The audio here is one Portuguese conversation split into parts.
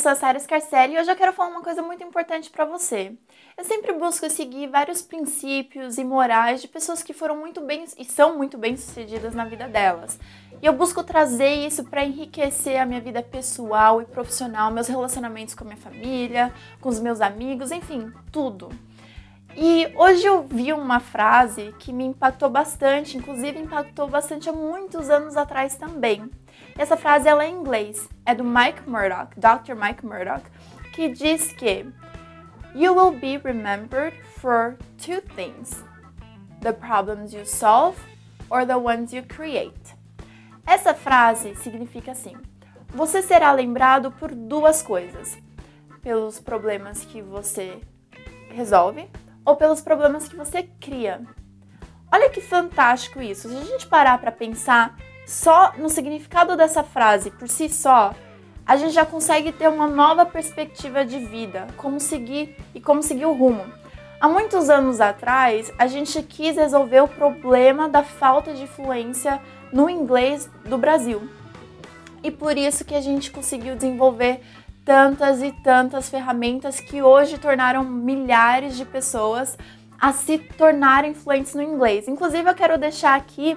sou a Sara Scarcelli e hoje eu quero falar uma coisa muito importante para você. Eu sempre busco seguir vários princípios e morais de pessoas que foram muito bem e são muito bem sucedidas na vida delas. E eu busco trazer isso para enriquecer a minha vida pessoal e profissional, meus relacionamentos com a minha família, com os meus amigos, enfim, tudo. E hoje eu vi uma frase que me impactou bastante, inclusive impactou bastante há muitos anos atrás também. Essa frase ela é em inglês, é do Mike Murdoch, Dr. Mike Murdoch, que diz que You will be remembered for two things: the problems you solve or the ones you create. Essa frase significa assim: você será lembrado por duas coisas: pelos problemas que você resolve ou pelos problemas que você cria. Olha que fantástico isso. Se a gente parar para pensar só no significado dessa frase por si só, a gente já consegue ter uma nova perspectiva de vida, como seguir e como seguir o rumo. Há muitos anos atrás, a gente quis resolver o problema da falta de fluência no inglês do Brasil. E por isso que a gente conseguiu desenvolver tantas e tantas ferramentas que hoje tornaram milhares de pessoas a se tornarem fluentes no inglês. Inclusive, eu quero deixar aqui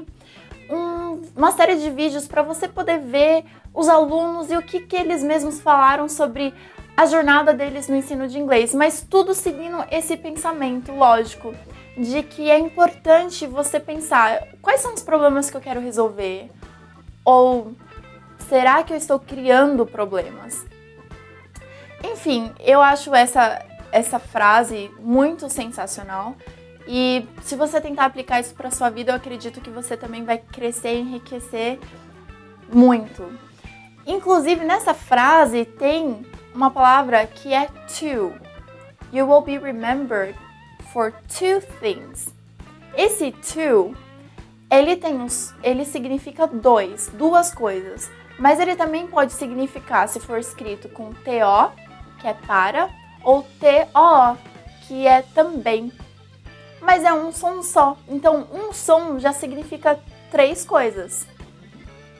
um, uma série de vídeos para você poder ver os alunos e o que, que eles mesmos falaram sobre a jornada deles no ensino de inglês, mas tudo seguindo esse pensamento, lógico, de que é importante você pensar quais são os problemas que eu quero resolver ou será que eu estou criando problemas? Enfim, eu acho essa, essa frase muito sensacional. E se você tentar aplicar isso para sua vida, eu acredito que você também vai crescer e enriquecer muito. Inclusive, nessa frase tem uma palavra que é to. You will be remembered for two things. Esse to, ele tem uns, ele significa dois, duas coisas, mas ele também pode significar, se for escrito com to, que é para, ou to, que é também. Mas é um som só. Então, um som já significa três coisas.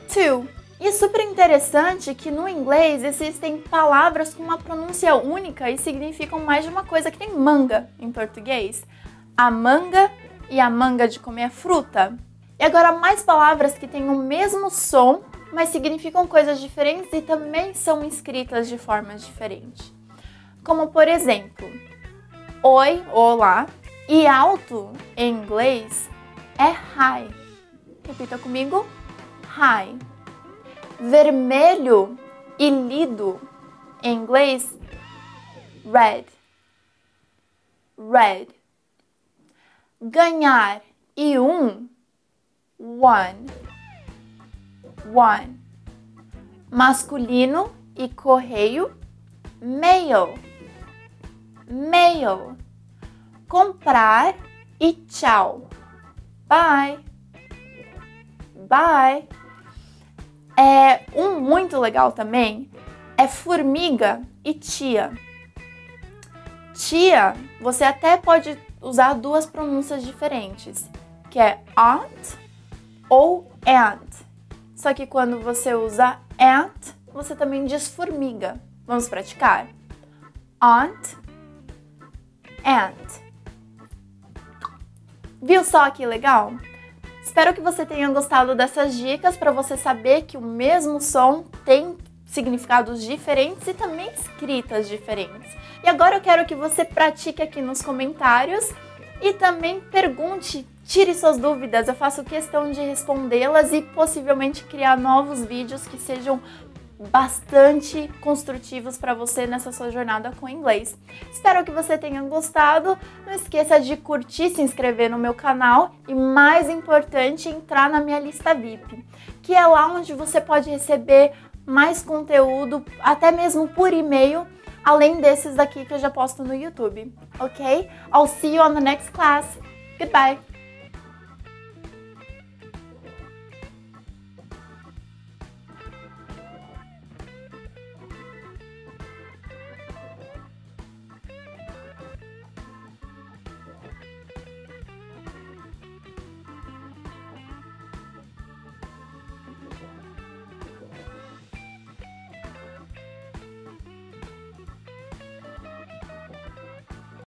To. E é super interessante que no inglês existem palavras com uma pronúncia única e significam mais de uma coisa que tem manga em português. A manga e a manga de comer fruta. E agora mais palavras que têm o mesmo som, mas significam coisas diferentes e também são escritas de forma diferente. Como por exemplo, oi, olá, e alto em inglês é hi. Repita comigo: hi. Vermelho e lido em inglês red. Red. Ganhar e um one. One. Masculino e correio mail mail. Comprar e tchau. Bye. Bye. É um muito legal também é formiga e tia. Tia, você até pode usar duas pronúncias diferentes, que é aunt ou aunt. Só que quando você usa aunt, você também diz formiga. Vamos praticar? Aunt and. Viu só que legal? Espero que você tenha gostado dessas dicas para você saber que o mesmo som tem significados diferentes e também escritas diferentes. E agora eu quero que você pratique aqui nos comentários e também pergunte, tire suas dúvidas. Eu faço questão de respondê-las e possivelmente criar novos vídeos que sejam bastante construtivos para você nessa sua jornada com inglês. Espero que você tenha gostado. Não esqueça de curtir, se inscrever no meu canal e, mais importante, entrar na minha lista VIP, que é lá onde você pode receber mais conteúdo, até mesmo por e-mail, além desses daqui que eu já posto no YouTube. Ok? I'll see you on the next class. Goodbye!